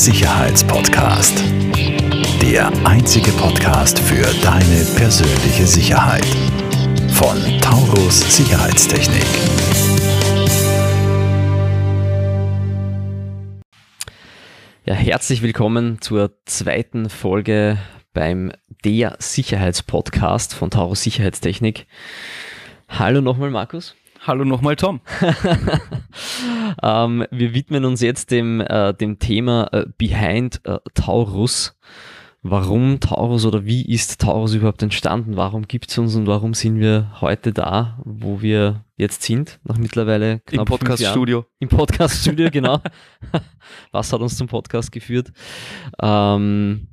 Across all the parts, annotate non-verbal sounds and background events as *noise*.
Sicherheitspodcast. Der einzige Podcast für deine persönliche Sicherheit. Von Taurus Sicherheitstechnik. Ja, herzlich willkommen zur zweiten Folge beim Der Sicherheitspodcast von Taurus Sicherheitstechnik. Hallo nochmal, Markus. Hallo nochmal, Tom. *laughs* ähm, wir widmen uns jetzt dem, äh, dem Thema äh, Behind äh, Taurus. Warum Taurus oder wie ist Taurus überhaupt entstanden? Warum gibt es uns und warum sind wir heute da, wo wir jetzt sind, nach mittlerweile knapp Im Podcast-Studio. Im Podcast-Studio, genau. *laughs* Was hat uns zum Podcast geführt? Ähm,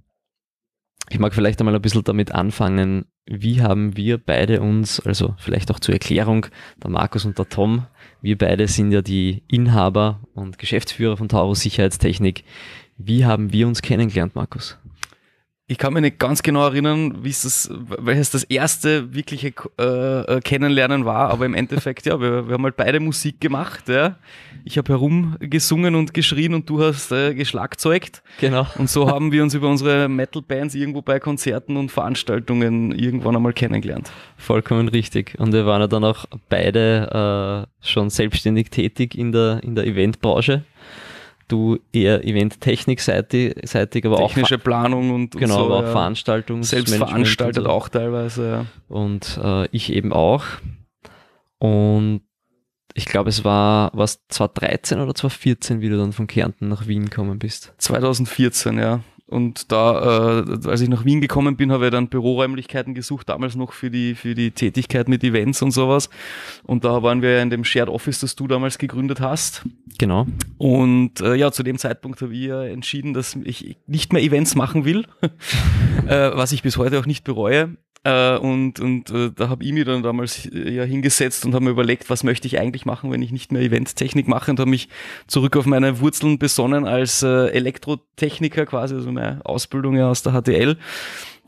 ich mag vielleicht einmal ein bisschen damit anfangen, wie haben wir beide uns, also vielleicht auch zur Erklärung, der Markus und der Tom, wir beide sind ja die Inhaber und Geschäftsführer von Taurus Sicherheitstechnik. Wie haben wir uns kennengelernt, Markus? Ich kann mich nicht ganz genau erinnern, wie es das, welches das erste wirkliche äh, äh, Kennenlernen war, aber im Endeffekt, ja, wir, wir haben halt beide Musik gemacht, ja. Ich habe herumgesungen und geschrien und du hast äh, geschlagzeugt. Genau. Und so haben wir uns über unsere Metal-Bands irgendwo bei Konzerten und Veranstaltungen irgendwann einmal kennengelernt. Vollkommen richtig. Und wir waren ja dann auch beide äh, schon selbstständig tätig in der, in der Eventbranche du eher Event-Technik-seitig, aber auch technische Planung und, genau, so, aber auch ja. Veranstaltungs selbst veranstaltet so. auch teilweise. Ja. Und äh, ich eben auch. Und ich glaube, es war was 2013 oder 2014, wie du dann von Kärnten nach Wien gekommen bist. 2014, ja. Und da, äh, als ich nach Wien gekommen bin, habe ich dann Büroräumlichkeiten gesucht, damals noch für die, für die Tätigkeit mit Events und sowas. Und da waren wir in dem Shared Office, das du damals gegründet hast. Genau. Und äh, ja, zu dem Zeitpunkt habe ich entschieden, dass ich nicht mehr Events machen will, *laughs* äh, was ich bis heute auch nicht bereue. Äh, und und äh, da habe ich mir dann damals äh, ja hingesetzt und habe mir überlegt, was möchte ich eigentlich machen, wenn ich nicht mehr Eventtechnik mache und habe mich zurück auf meine Wurzeln besonnen als äh, Elektrotechniker quasi, also meine Ausbildung ja aus der HTL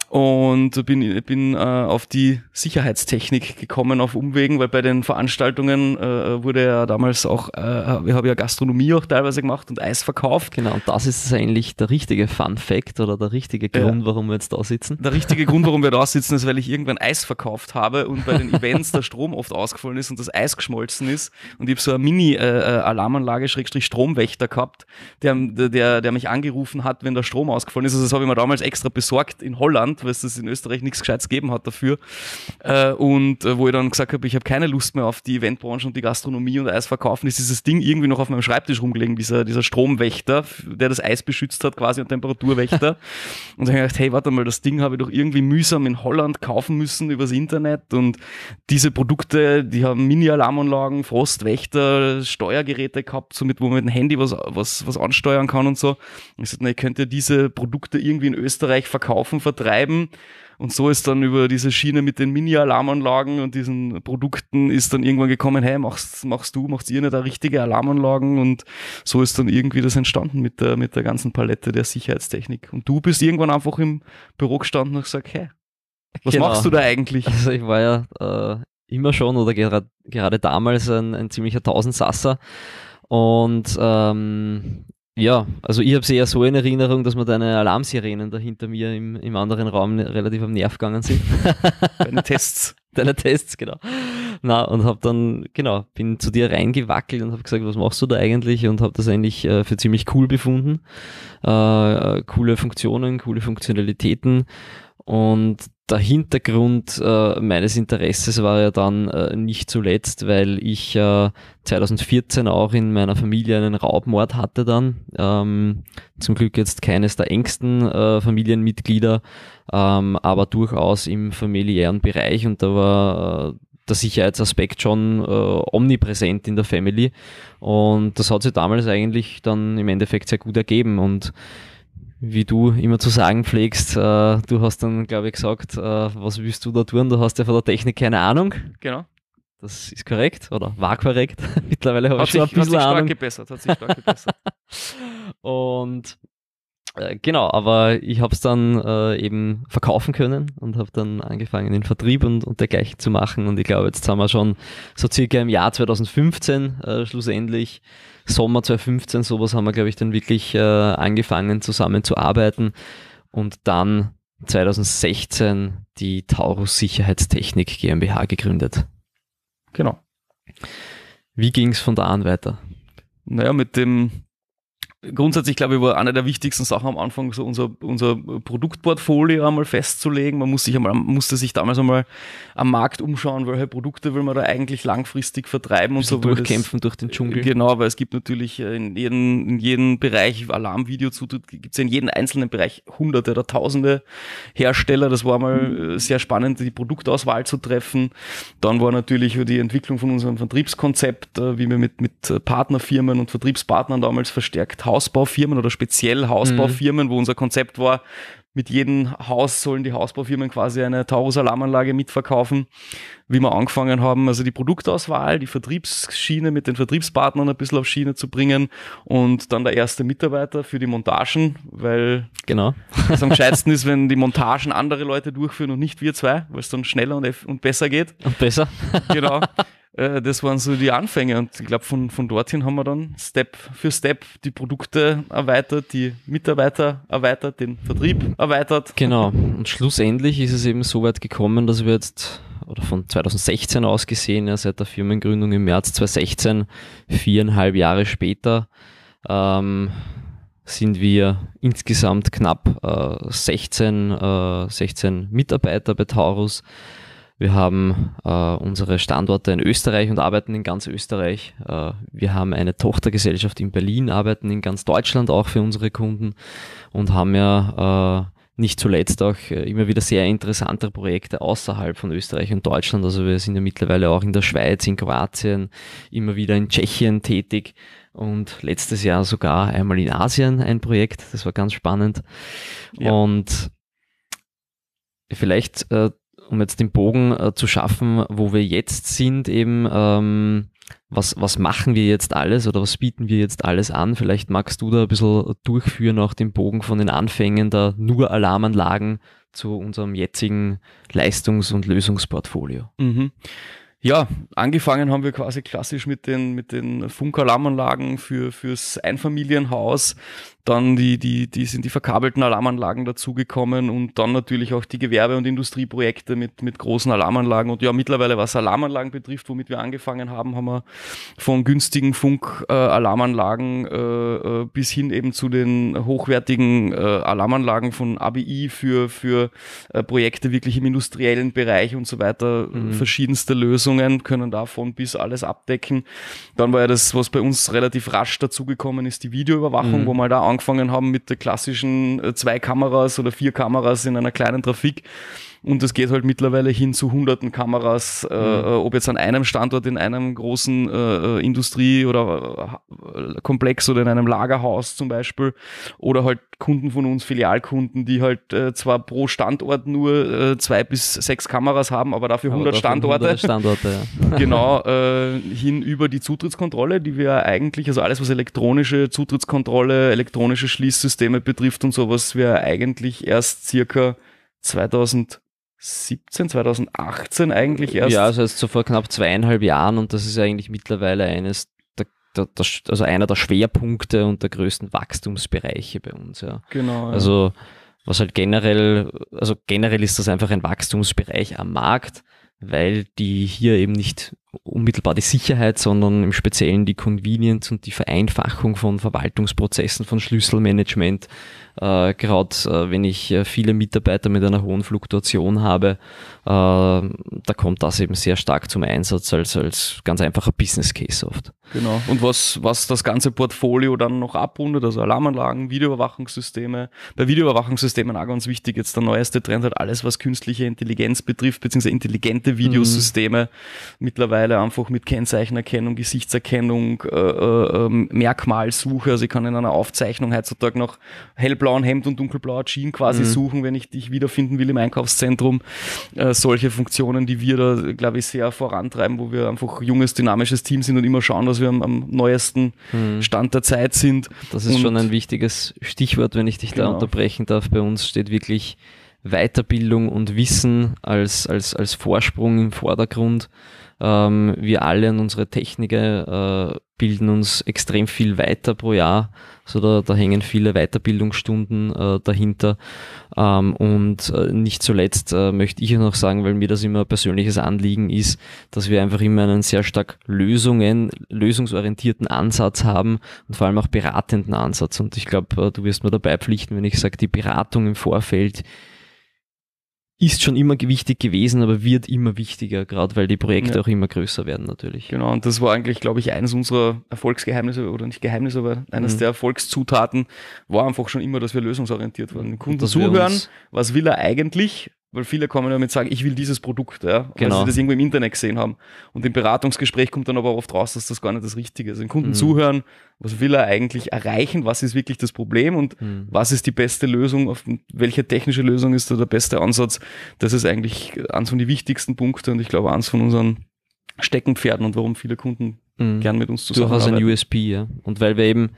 und bin, bin äh, auf die Sicherheitstechnik gekommen auf Umwegen, weil bei den Veranstaltungen äh, wurde ja damals auch, äh, ich habe ja Gastronomie auch teilweise gemacht und Eis verkauft. Genau, und das ist eigentlich der richtige Fun Fact oder der richtige Grund, ja. warum wir jetzt da sitzen. Der richtige Grund, warum wir da *laughs* sitzen, ist, weil ich irgendwann Eis verkauft habe und bei den Events der Strom oft ausgefallen ist und das Eis geschmolzen ist und ich habe so eine Mini-Alarmanlage, Schrägstrich Stromwächter gehabt, der, der, der mich angerufen hat, wenn der Strom ausgefallen ist. Also das habe ich mir damals extra besorgt in Holland weil es in Österreich nichts Gescheites gegeben hat dafür. Äh, und äh, wo ich dann gesagt habe, ich habe keine Lust mehr auf die Eventbranche und die Gastronomie und Eisverkaufen, ist dieses Ding irgendwie noch auf meinem Schreibtisch rumgelegen, dieser, dieser Stromwächter, der das Eis beschützt hat, quasi und Temperaturwächter. *laughs* und dann habe ich gedacht, hey, warte mal, das Ding habe ich doch irgendwie mühsam in Holland kaufen müssen übers Internet und diese Produkte, die haben Mini-Alarmanlagen, Frostwächter, Steuergeräte gehabt, somit, wo man mit dem Handy was, was, was ansteuern kann und so. Und ich sagte, na, ich könnte diese Produkte irgendwie in Österreich verkaufen, vertreiben bleiben. Und so ist dann über diese Schiene mit den Mini-Alarmanlagen und diesen Produkten ist dann irgendwann gekommen, hey, machst, machst du, machst ihr nicht da richtige Alarmanlagen? Und so ist dann irgendwie das entstanden mit der, mit der ganzen Palette der Sicherheitstechnik. Und du bist irgendwann einfach im Büro gestanden und gesagt, hey, was genau. machst du da eigentlich? Also ich war ja äh, immer schon oder gerade, gerade damals ein, ein ziemlicher Tausendsasser und ähm, ja, also ich habe sie eher so in Erinnerung, dass mir deine Alarmsirenen da hinter mir im, im anderen Raum relativ am Nerv gegangen sind. *laughs* Deine Tests. *laughs* Deine Tests, genau. Na, und habe dann, genau, bin zu dir reingewackelt und habe gesagt, was machst du da eigentlich? Und habe das eigentlich äh, für ziemlich cool befunden. Äh, coole Funktionen, coole Funktionalitäten. Und der Hintergrund äh, meines Interesses war ja dann äh, nicht zuletzt, weil ich äh, 2014 auch in meiner Familie einen Raubmord hatte dann. Ähm, zum Glück jetzt keines der engsten äh, Familienmitglieder, ähm, aber durchaus im familiären Bereich. Und da war äh, der Sicherheitsaspekt schon äh, omnipräsent in der Family. Und das hat sich damals eigentlich dann im Endeffekt sehr gut ergeben. Und wie du immer zu sagen pflegst, äh, du hast dann, glaube ich, gesagt, äh, was willst du da tun? Du hast ja von der Technik keine Ahnung. Genau. Das ist korrekt oder war korrekt. *laughs* Mittlerweile habe ich schon ein bisschen hat sich Ahnung. gebessert, hat sich stark gebessert. *laughs* und genau, aber ich habe es dann äh, eben verkaufen können und habe dann angefangen, den Vertrieb und, und dergleichen zu machen. Und ich glaube, jetzt haben wir schon so circa im Jahr 2015 äh, schlussendlich Sommer 2015, sowas haben wir, glaube ich, dann wirklich äh, angefangen zusammenzuarbeiten und dann 2016 die Taurus Sicherheitstechnik GmbH gegründet. Genau. Wie ging es von da an weiter? Naja, mit dem grundsätzlich glaube ich, war eine der wichtigsten Sachen am Anfang, so unser, unser Produktportfolio einmal festzulegen. Man muss sich einmal, musste sich damals einmal am Markt umschauen, welche Produkte will man da eigentlich langfristig vertreiben und so. Durchkämpfen das, durch den Dschungel. Genau, weil es gibt natürlich äh, in jedem, in jedem Bereich Alarmvideo gibt es in jedem einzelnen Bereich hunderte oder tausende Hersteller. Das war mal mhm. Sehr spannend, die Produktauswahl zu treffen. Dann war natürlich die Entwicklung von unserem Vertriebskonzept, äh, wie wir mit, mit Partnerfirmen und Vertriebspartnern damals verstärkt Hausbaufirmen oder speziell Hausbaufirmen, mhm. wo unser Konzept war, mit jedem Haus sollen die Hausbaufirmen quasi eine Taurus-Alarmanlage mitverkaufen. Wie wir angefangen haben, also die Produktauswahl, die Vertriebsschiene mit den Vertriebspartnern ein bisschen auf Schiene zu bringen und dann der erste Mitarbeiter für die Montagen, weil genau. es am *laughs* gescheitsten ist, wenn die Montagen andere Leute durchführen und nicht wir zwei, weil es dann schneller und, und besser geht. Und besser. Genau. Äh, das waren so die Anfänge und ich glaube, von, von dorthin haben wir dann Step für Step die Produkte erweitert, die Mitarbeiter erweitert, den Vertrieb erweitert. Genau. Und schlussendlich ist es eben so weit gekommen, dass wir jetzt, oder von 2016 aus gesehen, ja, seit der Firmengründung im März 2016, viereinhalb Jahre später, ähm, sind wir insgesamt knapp äh, 16, äh, 16 Mitarbeiter bei Taurus wir haben äh, unsere Standorte in Österreich und arbeiten in ganz Österreich. Äh, wir haben eine Tochtergesellschaft in Berlin, arbeiten in ganz Deutschland auch für unsere Kunden und haben ja äh, nicht zuletzt auch äh, immer wieder sehr interessante Projekte außerhalb von Österreich und Deutschland. Also wir sind ja mittlerweile auch in der Schweiz, in Kroatien, immer wieder in Tschechien tätig und letztes Jahr sogar einmal in Asien ein Projekt. Das war ganz spannend. Ja. Und vielleicht äh, um jetzt den Bogen äh, zu schaffen, wo wir jetzt sind, eben, ähm, was, was machen wir jetzt alles oder was bieten wir jetzt alles an? Vielleicht magst du da ein bisschen durchführen, auch den Bogen von den Anfängen der nur Alarmanlagen zu unserem jetzigen Leistungs- und Lösungsportfolio. Mhm. Ja, angefangen haben wir quasi klassisch mit den, mit den Funkalarmanlagen für, fürs Einfamilienhaus. Dann die, die, die sind die verkabelten Alarmanlagen dazugekommen und dann natürlich auch die Gewerbe- und Industrieprojekte mit, mit großen Alarmanlagen. Und ja, mittlerweile, was Alarmanlagen betrifft, womit wir angefangen haben, haben wir von günstigen Funk-Alarmanlagen äh, äh, bis hin eben zu den hochwertigen äh, Alarmanlagen von ABI für, für äh, Projekte wirklich im industriellen Bereich und so weiter. Mhm. Verschiedenste Lösungen können davon bis alles abdecken. Dann war ja das, was bei uns relativ rasch dazugekommen ist, die Videoüberwachung, mhm. wo man da angefangen haben mit der klassischen äh, zwei Kameras oder vier Kameras in einer kleinen Trafik. Und es geht halt mittlerweile hin zu hunderten Kameras, äh, mhm. äh, ob jetzt an einem Standort in einem großen äh, äh Industrie- oder äh, Komplex oder in einem Lagerhaus zum Beispiel. Oder halt Kunden von uns, Filialkunden, die halt äh, zwar pro Standort nur äh, zwei bis sechs Kameras haben, aber dafür aber 100 Standorte. 100 Standorte ja. *laughs* genau, äh, hin über die Zutrittskontrolle, die wir eigentlich, also alles was elektronische Zutrittskontrolle, elektronische Schließsysteme betrifft und sowas, wir eigentlich erst circa 2000 2017, 2018 eigentlich erst. Ja, also jetzt so vor knapp zweieinhalb Jahren und das ist eigentlich mittlerweile eines der, der, der, also einer der Schwerpunkte und der größten Wachstumsbereiche bei uns, ja. Genau. Ja. Also was halt generell, also generell ist das einfach ein Wachstumsbereich am Markt, weil die hier eben nicht unmittelbar die Sicherheit, sondern im Speziellen die Convenience und die Vereinfachung von Verwaltungsprozessen, von Schlüsselmanagement äh, Gerade äh, wenn ich äh, viele Mitarbeiter mit einer hohen Fluktuation habe, äh, da kommt das eben sehr stark zum Einsatz als, als ganz einfacher Business Case oft. Genau. Und was, was das ganze Portfolio dann noch abrundet, also Alarmanlagen, Videoüberwachungssysteme. Bei Videoüberwachungssystemen auch ganz wichtig, jetzt der neueste Trend hat alles, was künstliche Intelligenz betrifft, beziehungsweise intelligente Videosysteme. Mhm. Mittlerweile einfach mit Kennzeichenerkennung, Gesichtserkennung, äh, äh, ähm, Merkmalsuche. Also ich kann in einer Aufzeichnung heutzutage noch hellblau blauen Hemd und dunkelblauer Jeans quasi mhm. suchen, wenn ich dich wiederfinden will im Einkaufszentrum. Äh, solche Funktionen, die wir da, glaube ich, sehr vorantreiben, wo wir einfach junges, dynamisches Team sind und immer schauen, dass wir am, am neuesten mhm. Stand der Zeit sind. Das ist und, schon ein wichtiges Stichwort, wenn ich dich genau. da unterbrechen darf. Bei uns steht wirklich Weiterbildung und Wissen als, als, als Vorsprung im Vordergrund. Ähm, wir alle und unsere Techniker äh, bilden uns extrem viel weiter pro Jahr. So da, da hängen viele Weiterbildungsstunden äh, dahinter. Ähm, und äh, nicht zuletzt äh, möchte ich noch sagen, weil mir das immer ein persönliches Anliegen ist, dass wir einfach immer einen sehr stark Lösungen, lösungsorientierten Ansatz haben und vor allem auch beratenden Ansatz. Und ich glaube, äh, du wirst mir dabei pflichten, wenn ich sage, die Beratung im Vorfeld ist schon immer wichtig gewesen, aber wird immer wichtiger, gerade weil die Projekte ja. auch immer größer werden natürlich. Genau, und das war eigentlich, glaube ich, eines unserer Erfolgsgeheimnisse oder nicht Geheimnisse, aber eines mhm. der Erfolgszutaten war einfach schon immer, dass wir lösungsorientiert waren. Den Kunden zuhören, was will er eigentlich, weil viele kommen damit sagen, ich will dieses Produkt, ja, genau. weil sie das irgendwo im Internet gesehen haben. Und im Beratungsgespräch kommt dann aber oft raus, dass das gar nicht das Richtige ist. Den Kunden mhm. zuhören, was will er eigentlich erreichen, was ist wirklich das Problem und mhm. was ist die beste Lösung, auf welche technische Lösung ist da der beste Ansatz. Das ist eigentlich eins von den wichtigsten Punkten und ich glaube eins von unseren Steckenpferden und warum viele Kunden mhm. gern mit uns zusammenarbeiten. Durchaus ein USP, ja. Und weil wir eben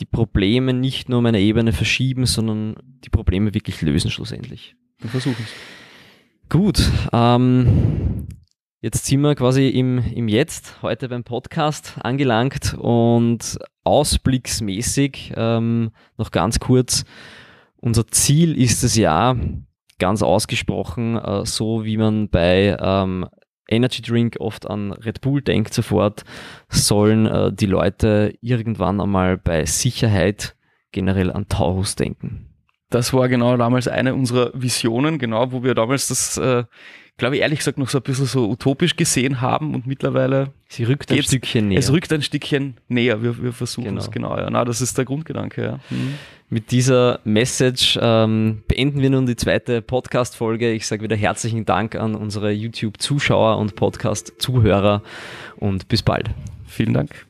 die Probleme nicht nur um eine Ebene verschieben, sondern die Probleme wirklich lösen schlussendlich. Wir versuchen es. Gut, ähm, jetzt sind wir quasi im, im Jetzt, heute beim Podcast angelangt und ausblicksmäßig ähm, noch ganz kurz. Unser Ziel ist es ja, ganz ausgesprochen, äh, so wie man bei ähm, Energy Drink oft an Red Bull denkt sofort, sollen äh, die Leute irgendwann einmal bei Sicherheit generell an Taurus denken. Das war genau damals eine unserer Visionen, genau, wo wir damals das, äh, glaube ich, ehrlich gesagt noch so ein bisschen so utopisch gesehen haben und mittlerweile. Sie rückt ein Stückchen näher. Es rückt ein Stückchen näher. Wir, wir versuchen genau. es genau. Ja. Na, das ist der Grundgedanke, ja. Mhm. Mit dieser Message ähm, beenden wir nun die zweite Podcast-Folge. Ich sage wieder herzlichen Dank an unsere YouTube-Zuschauer und Podcast-Zuhörer und bis bald. Vielen Dank.